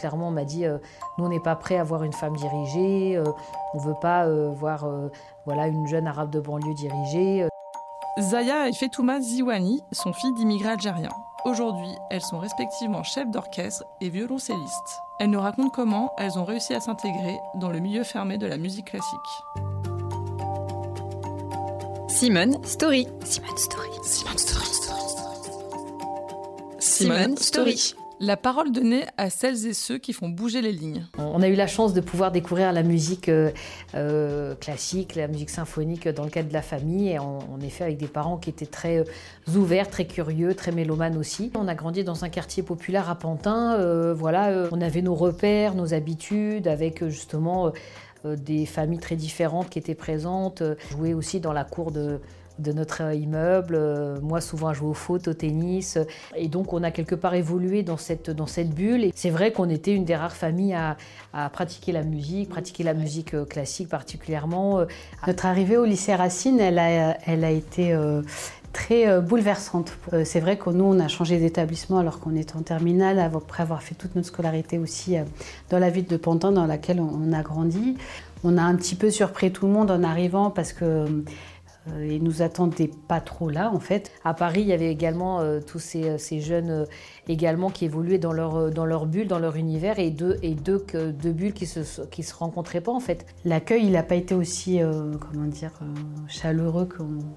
clairement, on m'a dit, nous, on n'est pas prêt à voir une femme dirigée, on ne veut pas voir voilà, une jeune arabe de banlieue dirigée. Zaya et Fetouma Ziwani sont filles d'immigrés algériens. Aujourd'hui, elles sont respectivement chefs d'orchestre et violoncellistes. Elles nous racontent comment elles ont réussi à s'intégrer dans le milieu fermé de la musique classique. Simone Story. Simone Story. Simone Story. Simone Story. La parole donnée à celles et ceux qui font bouger les lignes. On a eu la chance de pouvoir découvrir la musique euh, euh, classique, la musique symphonique dans le cadre de la famille, et en, effet avec des parents qui étaient très euh, ouverts, très curieux, très mélomanes aussi. On a grandi dans un quartier populaire à Pantin. voilà, on avait nos repères, nos habitudes, avec justement des familles très différentes qui étaient présentes. Jouer aussi dans la cour de de notre immeuble. Euh, moi, souvent, à jouer au foot, au tennis. Et donc, on a quelque part évolué dans cette, dans cette bulle. Et c'est vrai qu'on était une des rares familles à, pratiquer la musique, pratiquer la musique euh, classique particulièrement. Notre arrivée au lycée Racine, elle a, elle a été euh, très bouleversante. C'est vrai que nous, on a changé d'établissement alors qu'on était en terminale, après avoir fait toute notre scolarité aussi dans la ville de Pantin dans laquelle on a grandi. On a un petit peu surpris tout le monde en arrivant parce que euh, ils nous attendaient pas trop là, en fait. À Paris, il y avait également euh, tous ces, euh, jeunes également qui évoluaient dans leur, dans leur bulle, dans leur univers, et deux, et deux, deux bulles qui se, qui se rencontraient pas, en fait. L'accueil, il n'a pas été aussi, comment dire, chaleureux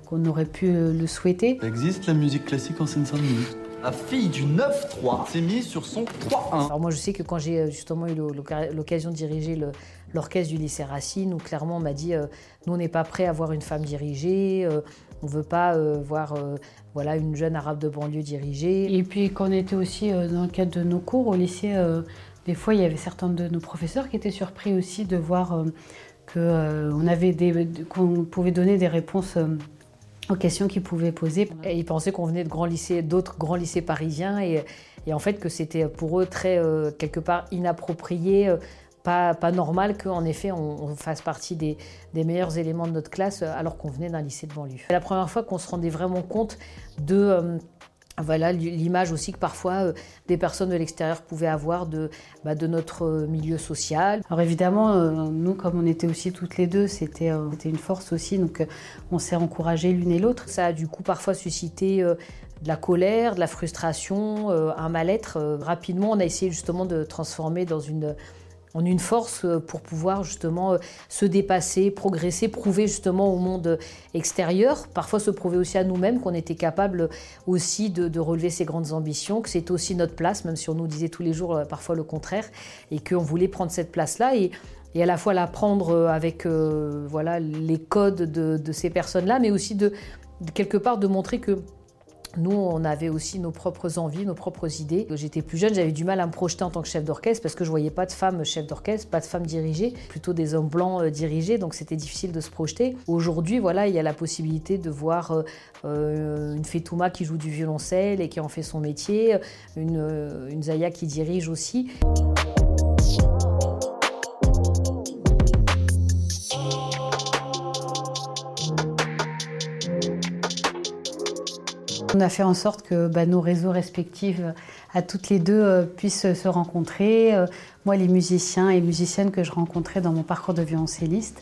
qu'on aurait pu le souhaiter. Existe la musique classique en Seine-Saint-Denis la fille du 9-3 s'est mise sur son 3-1. Alors moi je sais que quand j'ai justement eu l'occasion de diriger le, l'orchestre du lycée Racine, où clairement on m'a dit euh, nous on n'est pas prêt à voir une femme dirigée, euh, on ne veut pas euh, voir voilà, une jeune arabe de banlieue dirigée. Et puis quand on était aussi dans le cadre de nos cours au lycée, des fois il y avait certains de nos professeurs qui étaient surpris aussi de voir qu'on avait qu'on pouvait donner des réponses aux questions qu'ils pouvaient poser. Et ils pensaient qu'on venait de grands lycées, d'autres grands lycées parisiens et, en fait que c'était pour eux très quelque part inapproprié pas, pas normal qu'en effet on, fasse partie des, meilleurs éléments de notre classe euh, alors qu'on venait d'un lycée de banlieue. C'est la première fois qu'on se rendait vraiment compte de euh, voilà l'image aussi que parfois euh, des personnes de l'extérieur pouvaient avoir de, bah, de notre milieu social. Alors évidemment, nous comme on était aussi toutes les deux, c'était une force aussi, donc on s'est encouragés l'une et l'autre. Ça a du coup parfois suscité de la colère, de la frustration, un mal-être. rapidement, on a essayé justement de transformer dans une en une force euh, pour pouvoir justement euh, se dépasser, progresser, prouver justement au monde extérieur, parfois se prouver aussi à nous-mêmes qu'on était capable aussi de, relever ces grandes ambitions, que c'est aussi notre place, même si on nous disait tous les jours euh, parfois le contraire, et qu'on voulait prendre cette place-là et, à la fois la prendre avec voilà, les codes de, de ces personnes-là, mais aussi de quelque part de montrer que nous, on avait aussi nos propres envies, nos propres idées. J'étais plus jeune, j'avais du mal à me projeter en tant que chef d'orchestre parce que je voyais pas de femmes chef d'orchestre, pas de femmes dirigées, plutôt des hommes blancs euh, dirigés, donc c'était difficile de se projeter. Aujourd'hui, voilà, il y a la possibilité de voir euh, euh, une Fetouma qui joue du violoncelle et qui en fait son métier, une Zaya qui dirige aussi. On a fait en sorte que bah, nos réseaux respectifs à toutes les deux euh, puissent se rencontrer. Euh, moi, les musiciens et musiciennes que je rencontrais dans mon parcours de violoncelliste,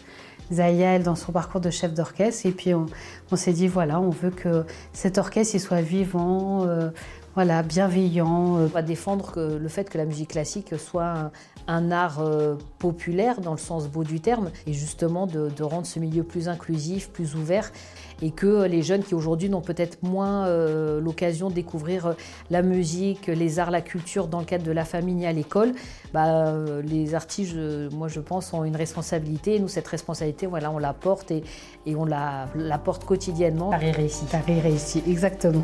Zaya, dans son parcours de chef d'orchestre. Et puis, on, s'est dit, voilà, on veut que cet orchestre il soit vivant, euh, voilà, bienveillant. On va défendre le fait que la musique classique soit un, art populaire dans le sens beau du terme, et justement de, de rendre ce milieu plus inclusif, plus ouvert et que les jeunes qui aujourd'hui n'ont peut-être moins euh, l'occasion de découvrir euh, la musique, les arts, la culture dans le cadre de la famille ni à l'école, bah, euh, les artistes, moi je pense, ont une responsabilité. Et nous, cette responsabilité, voilà, on la porte et, et on la, la, porte quotidiennement. Paris réussi. Paris réussi, exactement.